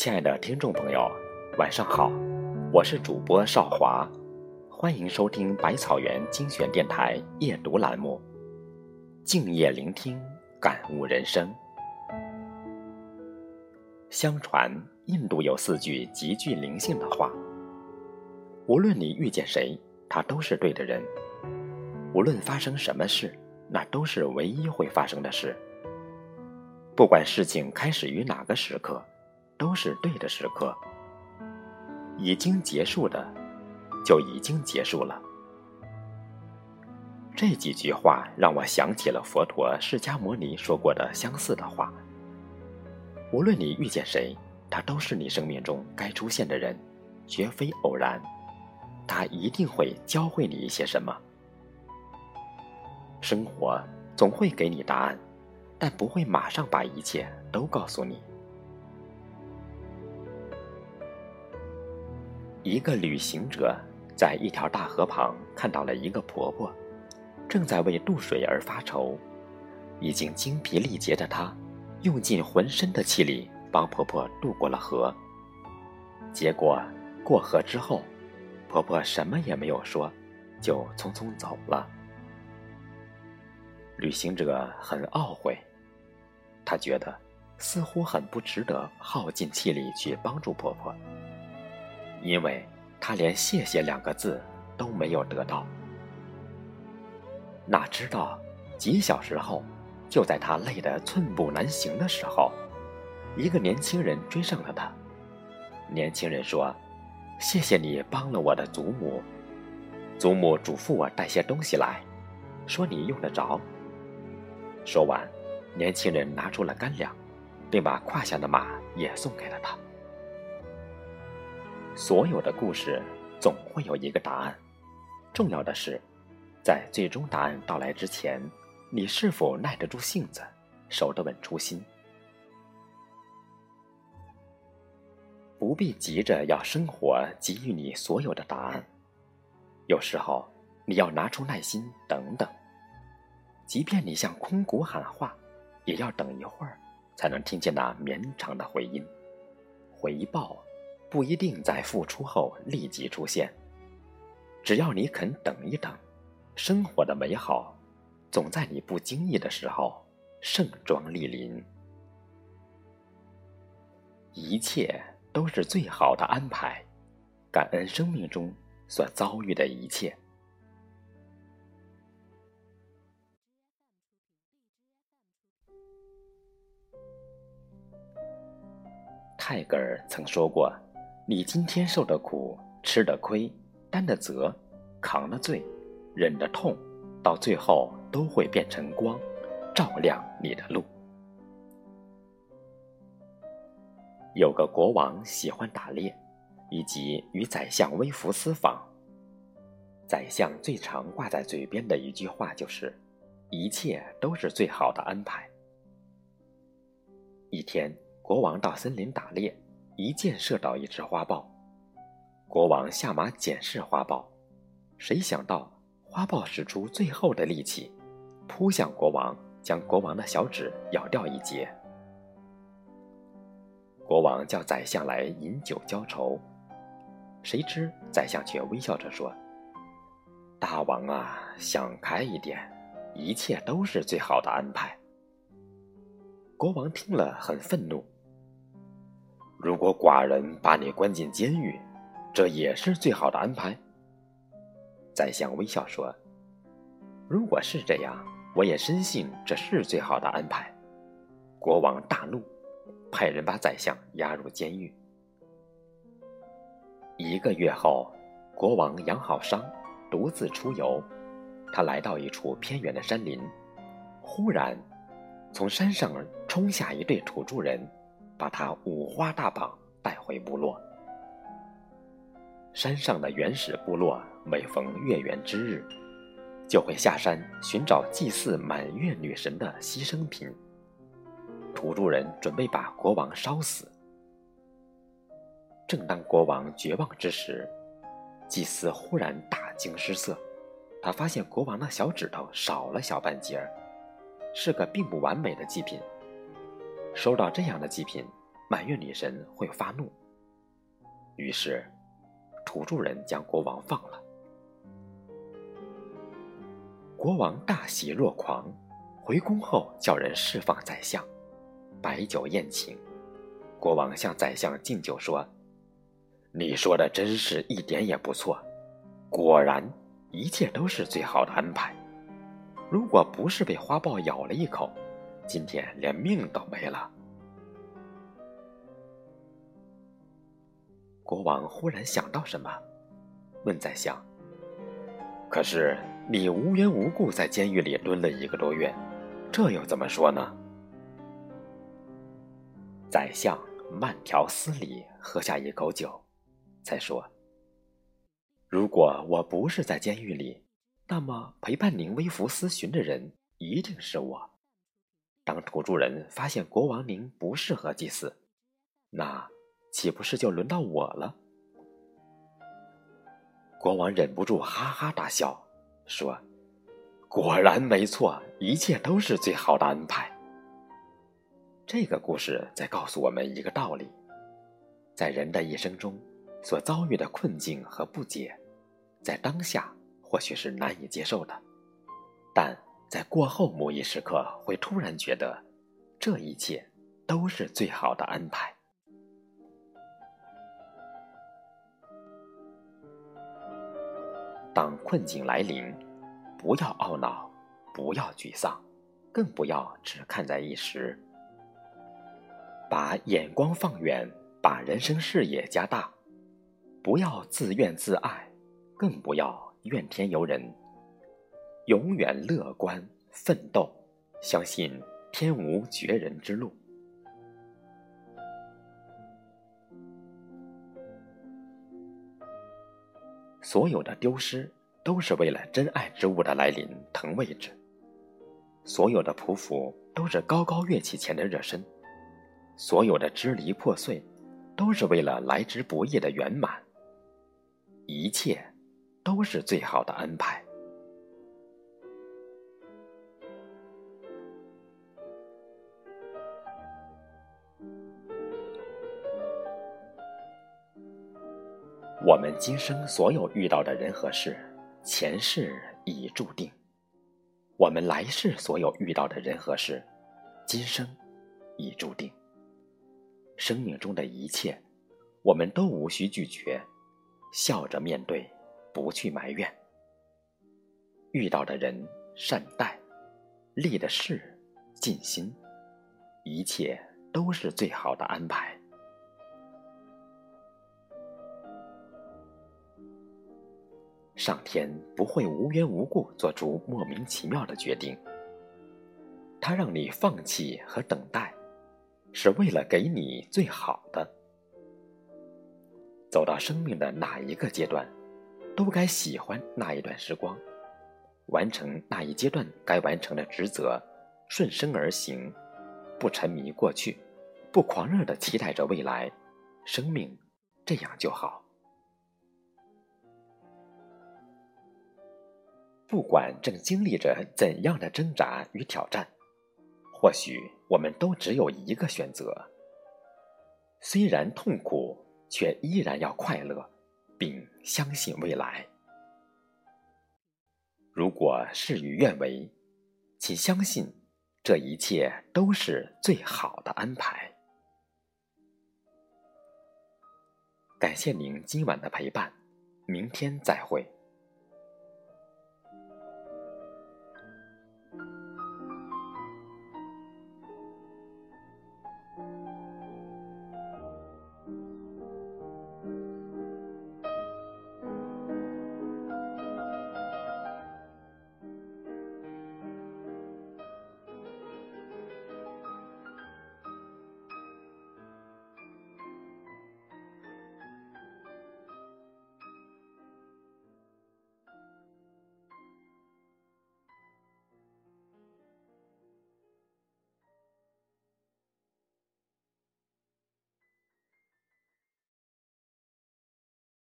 亲爱的听众朋友，晚上好，我是主播少华，欢迎收听百草园精选电台夜读栏目，静夜聆听，感悟人生。相传印度有四句极具灵性的话：无论你遇见谁，他都是对的人；无论发生什么事，那都是唯一会发生的事。不管事情开始于哪个时刻，都是对的时刻。已经结束的，就已经结束了。这几句话让我想起了佛陀释迦牟尼说过的相似的话：无论你遇见谁，他都是你生命中该出现的人，绝非偶然。他一定会教会你一些什么。生活总会给你答案。但不会马上把一切都告诉你。一个旅行者在一条大河旁看到了一个婆婆，正在为渡水而发愁。已经精疲力竭的他，用尽浑身的气力帮婆婆渡过了河。结果过河之后，婆婆什么也没有说，就匆匆走了。旅行者很懊悔。他觉得似乎很不值得耗尽气力去帮助婆婆，因为他连“谢谢”两个字都没有得到。哪知道几小时后，就在他累得寸步难行的时候，一个年轻人追上了他。年轻人说：“谢谢你帮了我的祖母，祖母嘱咐我带些东西来，说你用得着。”说完。年轻人拿出了干粮，并把胯下的马也送给了他。所有的故事总会有一个答案，重要的是，在最终答案到来之前，你是否耐得住性子，守得稳初心。不必急着要生活给予你所有的答案，有时候你要拿出耐心等等，即便你向空谷喊话。也要等一会儿，才能听见那绵长的回音。回报不一定在付出后立即出现，只要你肯等一等，生活的美好总在你不经意的时候盛装莅临。一切都是最好的安排，感恩生命中所遭遇的一切。泰戈尔曾说过：“你今天受的苦、吃的亏、担的责、扛的罪、忍的痛，到最后都会变成光，照亮你的路。”有个国王喜欢打猎，以及与宰相微服私访。宰相最常挂在嘴边的一句话就是：“一切都是最好的安排。”一天。国王到森林打猎，一箭射倒一只花豹。国王下马检视花豹，谁想到花豹使出最后的力气，扑向国王，将国王的小指咬掉一截。国王叫宰相来饮酒浇愁，谁知宰相却微笑着说：“大王啊，想开一点，一切都是最好的安排。”国王听了很愤怒。如果寡人把你关进监狱，这也是最好的安排。宰相微笑说：“如果是这样，我也深信这是最好的安排。”国王大怒，派人把宰相押入监狱。一个月后，国王养好伤，独自出游。他来到一处偏远的山林，忽然，从山上冲下一队土著人。把他五花大绑带回部落。山上的原始部落每逢月圆之日，就会下山寻找祭祀满月女神的牺牲品。土著人准备把国王烧死。正当国王绝望之时，祭司忽然大惊失色，他发现国王的小指头少了小半截儿，是个并不完美的祭品。收到这样的祭品，满月女神会发怒。于是，土著人将国王放了。国王大喜若狂，回宫后叫人释放宰相，摆酒宴请。国王向宰相敬酒说：“你说的真是一点也不错，果然一切都是最好的安排。如果不是被花豹咬了一口，今天连命都没了。”国王忽然想到什么，问宰相：“可是你无缘无故在监狱里蹲了一个多月，这又怎么说呢？”宰相。慢条斯理喝下一口酒，才说：“如果我不是在监狱里，那么陪伴您微服私巡的人一定是我。当土著人发现国王您不适合祭祀，那岂不是就轮到我了？”国王忍不住哈哈大笑，说：“果然没错，一切都是最好的安排。”这个故事在告诉我们一个道理：在人的一生中，所遭遇的困境和不解，在当下或许是难以接受的，但在过后某一时刻，会突然觉得，这一切都是最好的安排。当困境来临，不要懊恼，不要沮丧，更不要只看在一时。把眼光放远，把人生视野加大，不要自怨自艾，更不要怨天尤人，永远乐观奋斗，相信天无绝人之路。所有的丢失，都是为了真爱之物的来临腾位置；所有的匍匐，都是高高跃起前的热身。所有的支离破碎，都是为了来之不易的圆满。一切，都是最好的安排。我们今生所有遇到的人和事，前世已注定；我们来世所有遇到的人和事，今生已注定。生命中的一切，我们都无需拒绝，笑着面对，不去埋怨。遇到的人善待，立的事尽心，一切都是最好的安排。上天不会无缘无故做出莫名其妙的决定，他让你放弃和等待。是为了给你最好的。走到生命的哪一个阶段，都该喜欢那一段时光，完成那一阶段该完成的职责，顺生而行，不沉迷过去，不狂热的期待着未来，生命这样就好。不管正经历着怎样的挣扎与挑战。或许我们都只有一个选择：虽然痛苦，却依然要快乐，并相信未来。如果事与愿违，请相信这一切都是最好的安排。感谢您今晚的陪伴，明天再会。